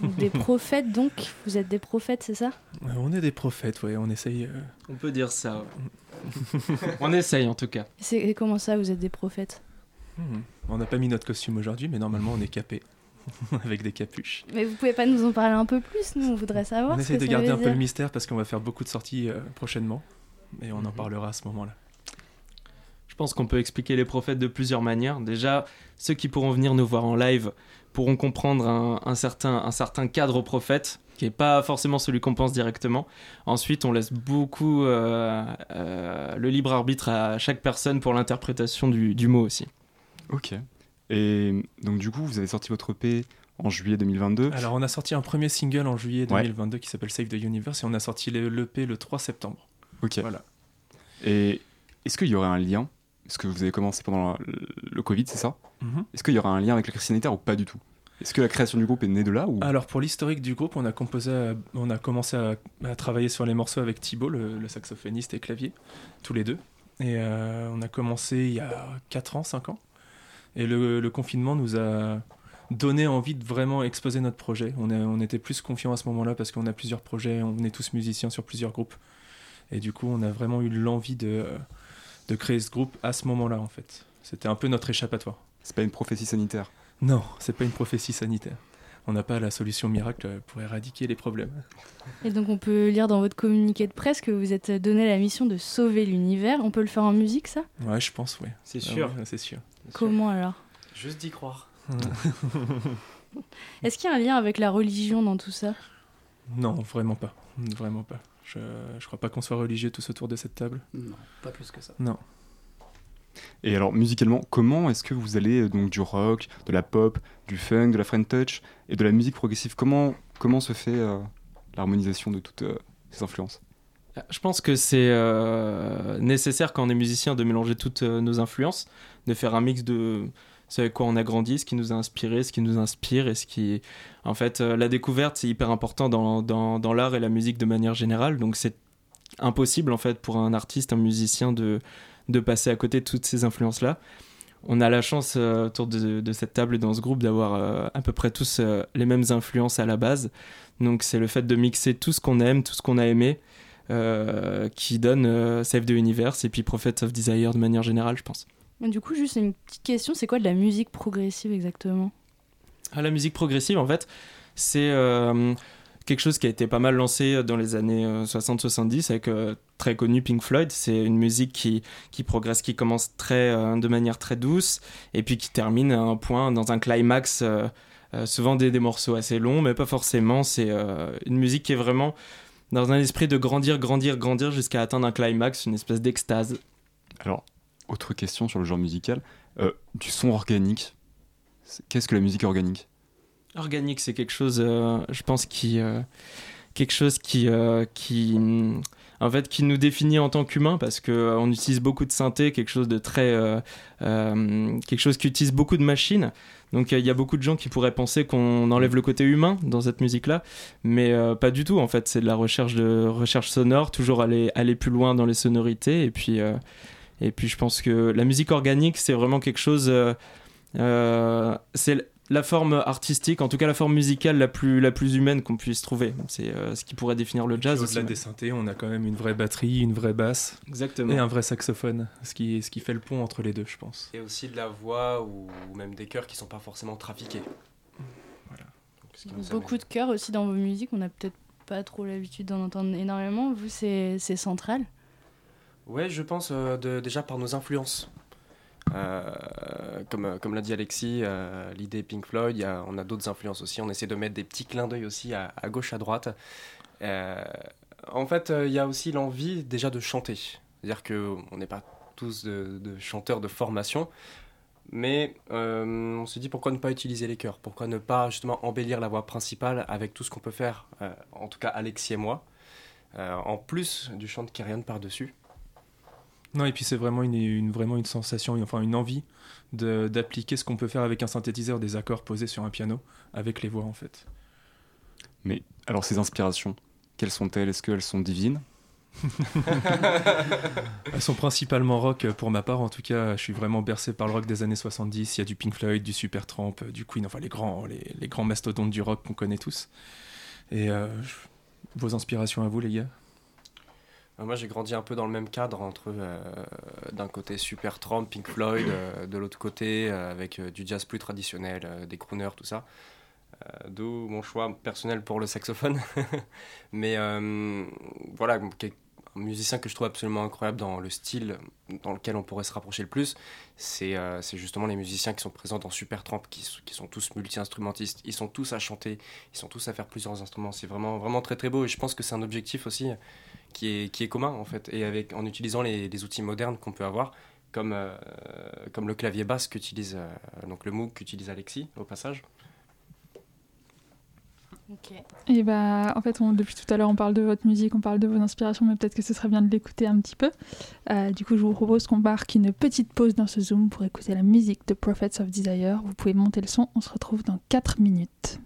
Des prophètes donc Vous êtes des prophètes, c'est ça? Euh, On est des prophètes, ouais, on essaye. euh, On peut dire ça. ouais. <laughs> On essaye en tout cas. C'est- et Comment ça, vous êtes des prophètes? Hmm, On n'a pas mis notre costume aujourd'hui, mais normalement on est capé. <laughs> Avec des capuches. Mais vous pouvez pas nous en parler un peu plus Nous, on voudrait savoir. on ce essaie que de ça garder veut un peu dire. le mystère parce qu'on va faire beaucoup de sorties euh, prochainement. Et on en parlera à ce moment-là. Je pense qu'on peut expliquer les prophètes de plusieurs manières. Déjà, ceux qui pourront venir nous voir en live pourront comprendre un, un certain, un certain cadre prophète qui n'est pas forcément celui qu'on pense directement. Ensuite, on laisse beaucoup euh, euh, le libre arbitre à chaque personne pour l'interprétation du, du mot aussi. Ok. Et donc du coup, vous avez sorti votre EP en juillet 2022. Alors on a sorti un premier single en juillet Ouais. 2022 qui s'appelle Save the Universe et on a sorti le- l'EP le 3 septembre. Ok. Voilà. Et est-ce qu'il y aurait un lien Est-ce que vous avez commencé pendant la- le Covid, c'est ça Mhm. Est-ce qu'il y aura un lien avec la crise sanitaire ou pas du tout Est-ce que la création du groupe est née de là ou Alors pour l'historique du groupe, on a, composé, à- on a commencé à, à travailler sur les morceaux avec Thibaut, le, le saxophoniste et clavier, tous les deux. Et euh, on a commencé il y a 4 ans, 5 ans. Et le, le confinement nous a donné envie de vraiment exposer notre projet. On était plus confiants à ce moment-là parce qu'on a plusieurs projets, on est tous musiciens sur plusieurs groupes. Et du coup, on a vraiment eu l'envie de, de créer ce groupe à ce moment-là, en fait. C'était un peu notre échappatoire. C'est pas une prophétie sanitaire Non, c'est pas une prophétie sanitaire. On n'a pas la solution miracle pour éradiquer les problèmes. Et donc, on peut lire dans votre communiqué de presse que vous êtes donné la mission de sauver l'univers. On peut le faire en musique, ça? Ouais, je pense, ouais. C'est Ah sûr. ouais, c'est sûr. Comment alors? Juste d'y croire. <laughs> Est-ce qu'il y a un lien avec la religion dans tout ça? Non, vraiment pas. Vraiment pas. Je, je crois pas qu'on soit religieux tous autour de cette table. Non, pas plus que ça. Non. Et alors musicalement, comment est-ce que vous allez euh, donc du rock, de la pop, du funk, de la French touch et de la musique progressive? Comment comment se fait euh, l'harmonisation de toutes euh, ces influences? Je pense que c'est euh, nécessaire quand on est musicien de mélanger toutes euh, nos influences, de faire un mix de ce avec quoi on a grandi, ce qui nous a inspiré, ce qui nous inspire et ce qui... En fait, euh, la découverte, c'est hyper important dans, l'art et la musique de manière générale, donc c'est impossible en fait pour un artiste, un musicien de, de passer à côté de toutes ces influences-là. On a la chance euh, autour de, cette table et dans ce groupe d'avoir euh, à peu près tous les mêmes influences à la base. Donc c'est le fait de mixer tout ce qu'on aime, tout ce qu'on a aimé, qui donne Save the Universe et puis Prophets of Desire de manière générale, je pense. Du coup, juste une petite question c'est quoi de la musique progressive exactement? Ah, la musique progressive, en fait, c'est euh, quelque chose qui a été pas mal lancé dans les années euh, 60-70 avec euh, très connu Pink Floyd. C'est une musique qui, qui progresse, qui commence très, euh, de manière très douce et puis qui termine à un point, dans un climax. euh, euh, souvent des, des morceaux assez longs, mais pas forcément. C'est euh, une musique qui est vraiment dans un esprit de grandir, grandir, grandir jusqu'à atteindre un climax, une espèce d'extase. Alors, autre question sur le genre musical, euh, du son organique. Qu'est-ce que la musique organique? Organique, c'est quelque chose, euh, je pense, qui, euh, quelque chose qui, qui, hum, en fait, qui nous définit en tant qu'humains parce que euh, on utilise beaucoup de synthé, quelque chose de très, quelque chose qui utilise beaucoup de machines. Donc il y a beaucoup de gens qui pourraient penser qu'on enlève le côté humain dans cette musique-là, mais pas du tout. En fait, c'est de la recherche de recherche sonore, toujours aller aller plus loin dans les sonorités et puis. Et puis je pense que la musique organique, c'est vraiment quelque chose. euh, euh, c'est la forme artistique, en tout cas la forme musicale la plus, la plus humaine qu'on puisse trouver. C'est euh, ce qui pourrait définir le jazz. Au-delà des synthés, on a quand même une vraie batterie, une vraie basse Exactement. et un vrai saxophone, ce qui, ce qui fait le pont entre les deux, je pense. Et aussi de la voix ou, même des chœurs qui sont pas forcément trafiqués. Voilà. Donc, Beaucoup de chœurs aussi dans vos musiques, on n'a peut-être pas trop l'habitude d'en entendre énormément. Vous, c'est c'est central. Ouais, je pense euh, de- déjà par nos influences. Euh, comme comme l'a dit Alexis, euh, l'idée Pink Floyd, on a d'autres influences aussi. On essaie de mettre des petits clins d'œil aussi à, gauche, à droite. Euh, en fait, euh, il y a aussi l'envie déjà de chanter. C'est-à-dire qu'on n'est pas tous de, chanteurs de formation, mais euh, on se dit pourquoi ne pas utiliser les chœurs? Pourquoi ne pas justement embellir la voix principale avec tout ce qu'on peut faire, euh, en tout cas Alexis et moi, euh, en plus du chant de Kyrian par-dessus? Non, et puis c'est vraiment une, une- vraiment une sensation, enfin une envie de- d'appliquer ce qu'on peut faire avec un synthétiseur, des accords posés sur un piano, avec les voix en fait. Mais alors, ces inspirations, quelles sont-elles? Est-ce qu'elles sont divines? <laughs> Elles sont principalement rock euh, pour ma part, en tout cas, je suis vraiment bercé par le rock des années 70. Il y a du Pink Floyd, du Supertramp, euh, du Queen, enfin les grands, les, les grands mastodontes du rock qu'on connaît tous. Et euh, vos inspirations à vous, les gars? Moi, j'ai grandi un peu dans le même cadre entre euh, d'un côté Supertramp, Pink Floyd, euh, de l'autre côté euh, avec euh, du jazz plus traditionnel, euh, des crooners, tout ça. Euh, D'où mon choix personnel pour le saxophone. <laughs> Mais euh, voilà, musicien que je trouve absolument incroyable dans le style dans lequel on pourrait se rapprocher le plus, c'est euh, justement les musiciens qui sont présents dans Supertramp, qui, qui sont tous multi-instrumentistes. Ils sont tous à chanter, ils sont tous à faire plusieurs instruments. C'est vraiment, vraiment très très beau et je pense que c'est un objectif aussi qui est, qui est commun en fait, et avec, en utilisant les, outils modernes qu'on peut avoir, comme, euh, le clavier basse qu'utilise, euh, donc le Moog qu'utilise Alexis au passage. Ok. Et bah, en fait, on- depuis tout à l'heure, on parle de votre musique, on parle de vos inspirations, mais peut-être que ce serait bien de l'écouter un petit peu. Euh, du coup, je vous propose qu'on marque une petite pause dans ce Zoom pour écouter la musique de Prophets of Desire. Vous pouvez monter le son, on se retrouve dans 4 minutes.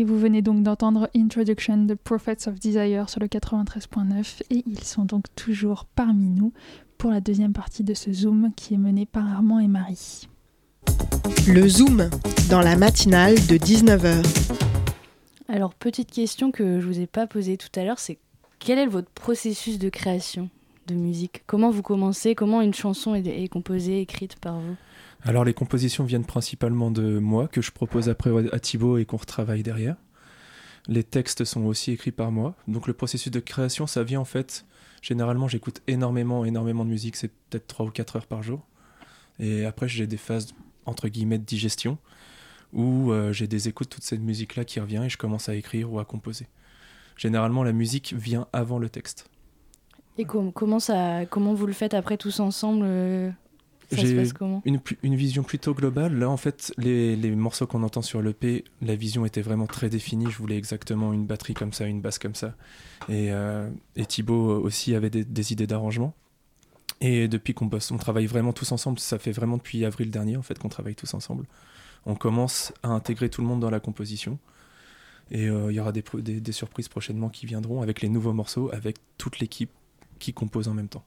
Et vous venez donc d'entendre Introduction The Prophets of Desire sur le 93.9 et ils sont donc toujours parmi nous pour la deuxième partie de ce Zoom qui est mené par Armand et Marie. Le Zoom dans la matinale de 19h. Alors, petite question que je vous ai pas posée tout à l'heure, c'est quel est votre processus de création de musique? Comment vous commencez? Comment une chanson est, est composée, écrite par vous? Alors les compositions viennent principalement de moi, que je propose après à Thibaut et qu'on retravaille derrière. Les textes sont aussi écrits par moi. Donc le processus de création, ça vient en fait, généralement j'écoute énormément, énormément de musique, c'est peut-être 3 ou 4 heures par jour. Et après j'ai des phases, entre guillemets, de digestion, où euh, j'ai des écoutes de toute cette musique-là qui revient et je commence à écrire ou à composer. Généralement la musique vient avant le texte. Et com- comment, ça, comment vous le faites après tous ensemble euh, J'ai une, une vision plutôt globale. Là, en fait, les, les morceaux qu'on entend sur l'EP, la vision était vraiment très définie. Je voulais exactement une batterie comme ça, une basse comme ça. Et, euh, et Thibaut aussi avait des, des idées d'arrangement. Et depuis qu'on bosse, on travaille vraiment tous ensemble. Ça fait vraiment depuis avril dernier, en fait, qu'on travaille tous ensemble. On commence à intégrer tout le monde dans la composition. Et euh, il y aura des- des surprises prochainement qui viendront avec les nouveaux morceaux, avec toute l'équipe qui compose en même temps.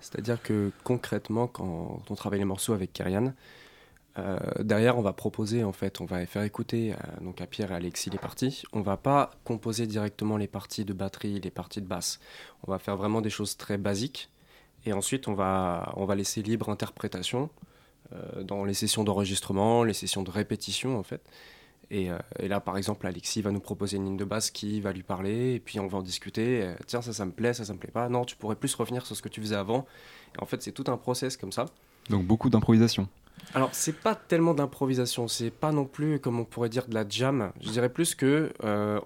C'est-à-dire que concrètement, quand on travaille les morceaux avec Kyrian, euh, derrière, on va proposer, en fait, on va faire écouter euh, donc à Pierre et Alexis les parties. On va pas composer directement les parties de batterie, les parties de basse. On va faire vraiment des choses très basiques. Et ensuite, on va, on va laisser libre interprétation euh, dans les sessions d'enregistrement, les sessions de répétition, en fait. Et, euh, et là, par exemple, Alexis va nous proposer une ligne de basse qui va lui parler, et puis on va en discuter. Euh, Tiens, ça, ça me plaît, ça, ça me plaît pas. Non, tu pourrais plus revenir sur ce que tu faisais avant. Et en fait, c'est tout un process comme ça. Donc beaucoup d'improvisation. Alors, c'est pas tellement d'improvisation, c'est pas non plus, comme on pourrait dire, de la jam. Je dirais plus que euh,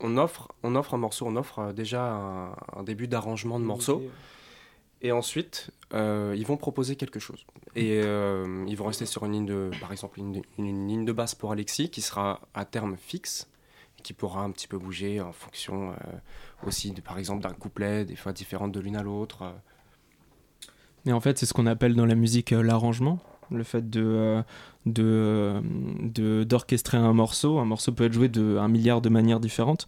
on, offre, on offre un morceau, on offre déjà un, un début d'arrangement de morceau. Et ensuite, euh, ils vont proposer quelque chose. Et euh, ils vont rester sur une ligne de, par exemple, une, ligne de basse pour Alexis qui sera à terme fixe et qui pourra un petit peu bouger en fonction euh, aussi, de, par exemple, d'un couplet, des fois différentes de l'une à l'autre. Et en fait, c'est ce qu'on appelle dans la musique l'arrangement. Le fait de- d'orchestrer un morceau. Un morceau peut être joué de un milliard de manières différentes.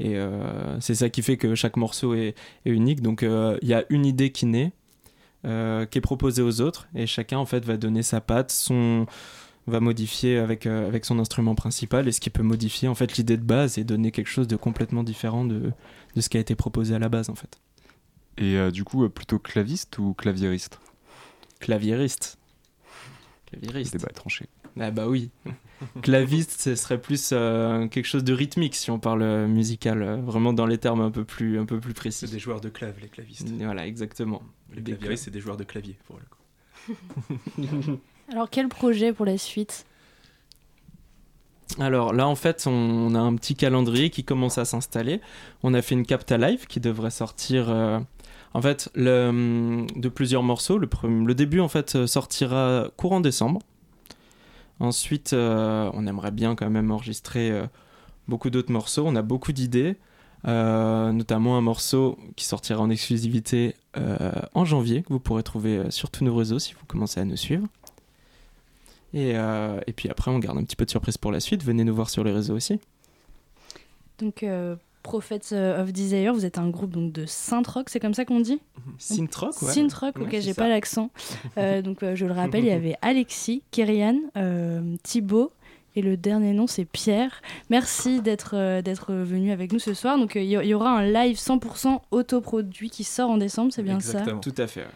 Et euh, c'est ça qui fait que chaque morceau est, est unique. Donc euh, il y a une idée qui naît, euh, qui est proposée aux autres. Et chacun, en fait, va donner sa patte, son va modifier avec, euh, avec son instrument principal et ce qui peut modifier en fait l'idée de base et donner quelque chose de complètement différent de, de ce qui a été proposé à la base en fait. Et euh, du coup, euh, plutôt claviste ou claviériste? Claviériste. Claviériste. Le débat est tranché. Ah bah oui. Claviste, ce serait plus euh, quelque chose de rythmique si on parle euh, musical, euh, vraiment dans les termes un peu plus, un peu plus précis. C'est des joueurs de clave, les clavistes. Voilà, exactement. Les claviéristes, c'est des joueurs de clavier, pour le coup. <laughs> Alors, quel projet pour la suite? Alors là, en fait, on, on a un petit calendrier qui commence à s'installer. On a fait une capta live qui devrait sortir. euh, en fait, le, de plusieurs morceaux. Le, pre- le début, en fait, sortira courant décembre. Ensuite, euh, on aimerait bien quand même enregistrer euh, beaucoup d'autres morceaux. On a beaucoup d'idées, euh, notamment un morceau qui sortira en exclusivité en janvier, que vous pourrez trouver sur tous nos réseaux si vous commencez à nous suivre. Et, et puis après, on garde un petit peu de surprise pour la suite. Venez nous voir sur les réseaux aussi. Donc, Prophets euh, of Desire, vous êtes un groupe donc, de synth rock, c'est comme ça qu'on dit Synth-rock, ouais. Synth rock, ok, Ouais, j'ai pas l'accent. <laughs> Euh, donc, euh, je le rappelle, il y <laughs> avait Alexis, Kyrian, euh, Thibaut. Et le dernier nom, c'est Pierre. Merci d'être euh, d'être venu avec nous ce soir. Donc, il y, y aura un live 100% autoproduit qui sort en décembre, c'est bien ça? Tout à fait. ouais.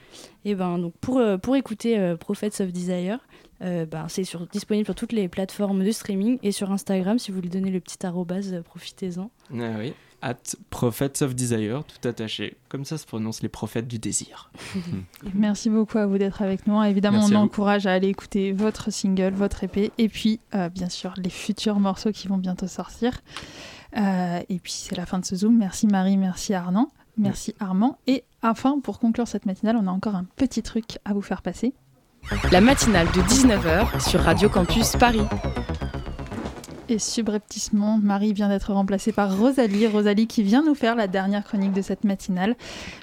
Et ben donc pour, euh, pour écouter euh, Prophets of Desire, euh, ben, c'est sur, disponible sur toutes les plateformes de streaming et sur Instagram si vous lui donnez le petit arrobase, euh, profitez-en. Ah oui. At Prophets of Desire, tout attaché. Comme ça se prononce les prophètes du désir. <laughs> <laughs> Merci beaucoup à vous d'être avec nous. Évidemment, Merci on à encourage à aller écouter votre single, votre EP, et puis euh, bien sûr les futurs morceaux qui vont bientôt sortir. Euh, et puis c'est la fin de ce Zoom. Merci Marie, merci Arnan, merci Armand. Et enfin, pour conclure cette matinale, on a encore un petit truc à vous faire passer. La matinale de 19h sur Radio Campus Paris. Et subrepticement, Marie vient d'être remplacée par Rosalie. Rosalie qui vient nous faire la dernière chronique de cette matinale.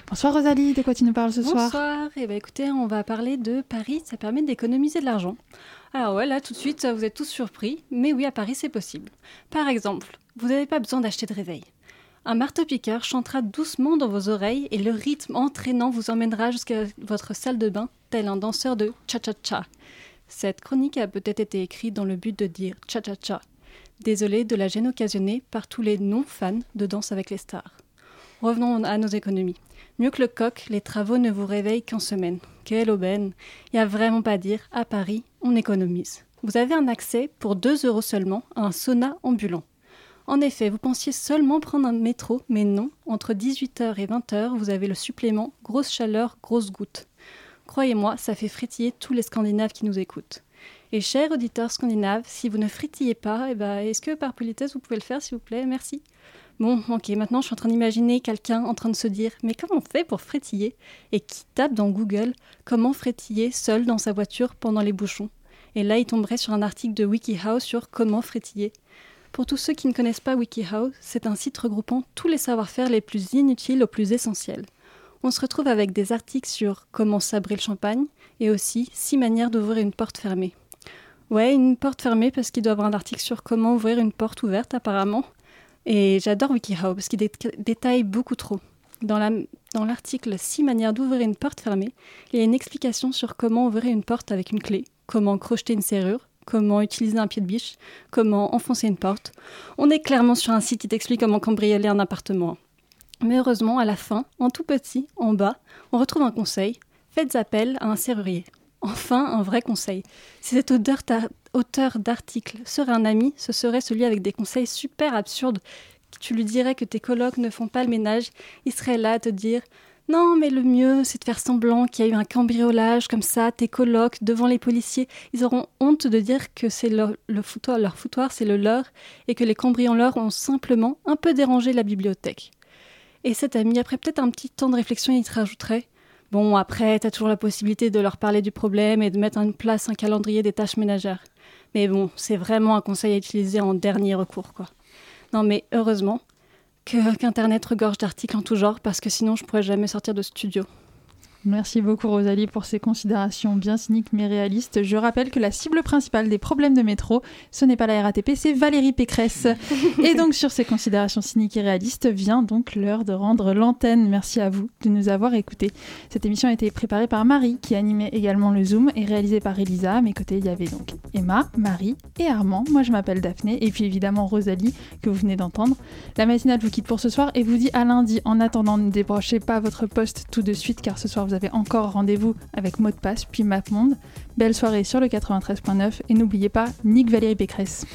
Bonsoir Rosalie, de quoi tu nous parles ce soir? Bonsoir. Eh ben, écoutez, on va parler de Paris. Ça permet d'économiser de l'argent. Alors ouais, là tout de suite, vous êtes tous surpris. Mais oui, à Paris, c'est possible. Par exemple, vous n'avez pas besoin d'acheter de réveil. Un marteau-piqueur chantera doucement dans vos oreilles et le rythme entraînant vous emmènera jusqu'à votre salle de bain, tel un danseur de cha-cha-cha. Cette chronique a peut-être été écrite dans le but de dire cha-cha-cha. Désolé de la gêne occasionnée par tous les non-fans de Danse avec les stars. Revenons à nos économies. Mieux que le coq, les travaux ne vous réveillent qu'en semaine. Quelle aubaine Il n'y a vraiment pas à dire, à Paris, on économise. Vous avez un accès pour 2 euros seulement à un sauna ambulant. En effet, vous pensiez seulement prendre un métro, mais non, entre 18h et 20h, vous avez le supplément grosse chaleur, grosse goutte. Croyez-moi, ça fait frétiller tous les Scandinaves qui nous écoutent. Et chers auditeurs scandinaves, si vous ne frétillez pas, eh ben, est-ce que par politesse vous pouvez le faire s'il vous plaît? Merci. Bon, ok, maintenant je suis en train d'imaginer quelqu'un en train de se dire Mais comment on fait pour frétiller? Et qui tape dans Google comment frétiller seul dans sa voiture pendant les bouchons? Et là, il tomberait sur un article de WikiHow sur comment frétiller. Pour tous ceux qui ne connaissent pas WikiHow, c'est un site regroupant tous les savoir-faire les plus inutiles aux plus essentiels. On se retrouve avec des articles sur comment sabrer le champagne et aussi six manières d'ouvrir une porte fermée. Ouais, une porte fermée parce qu'il doit y avoir un article sur comment ouvrir une porte ouverte apparemment. Et j'adore WikiHow parce qu'il dé détaille beaucoup trop. Dans l'article dans 6 manières d'ouvrir une porte fermée, il y a une explication sur comment ouvrir une porte avec une clé, comment crocheter une serrure, comment utiliser un pied de biche, comment enfoncer une porte. On est clairement sur un site qui t'explique comment cambrioler un appartement. Mais heureusement, à la fin, en tout petit, en bas, on retrouve un conseil. Faites appel à un serrurier. Enfin, un vrai conseil. Si cet auteur d'article serait un ami, ce serait celui avec des conseils super absurdes. Tu lui dirais que tes colocs ne font pas le ménage, il serait là à te dire non, mais le mieux, c'est de faire semblant qu'il y a eu un cambriolage comme ça, tes colocs, devant les policiers. Ils auront honte de dire que c'est leur, le foutoir, leur foutoir, c'est le leur, et que les cambrioleurs ont simplement un peu dérangé la bibliothèque. Et cet ami, après peut-être un petit temps de réflexion, il te rajouterait Bon, après, t'as toujours la possibilité de leur parler du problème et de mettre en place un calendrier des tâches ménagères. Mais bon, c'est vraiment un conseil à utiliser en dernier recours, quoi. Non, mais heureusement, qu'Internet regorge d'articles en tout genre parce que sinon je pourrais jamais sortir de studio. Merci beaucoup Rosalie pour ces considérations bien cyniques mais réalistes. Je rappelle que la cible principale des problèmes de métro, ce n'est pas la RATP, c'est Valérie Pécresse. et donc sur ces considérations cyniques et réalistes vient donc l'heure de rendre l'antenne. Merci à vous de nous avoir écoutés. Cette émission a été préparée par Marie qui animait également le Zoom et réalisée par Elisa. À mes côtés, il y avait donc Emma, Marie et Armand. Moi je m'appelle Daphné et puis évidemment Rosalie que vous venez d'entendre. La matinale vous quitte pour ce soir et vous dit à lundi. En attendant, ne débrochez pas votre poste tout de suite car ce soir vous avez encore rendez-vous avec Mot de passe, puis MapMonde. Belle soirée sur le 93.9 et n'oubliez pas Nick Valérie Pécresse.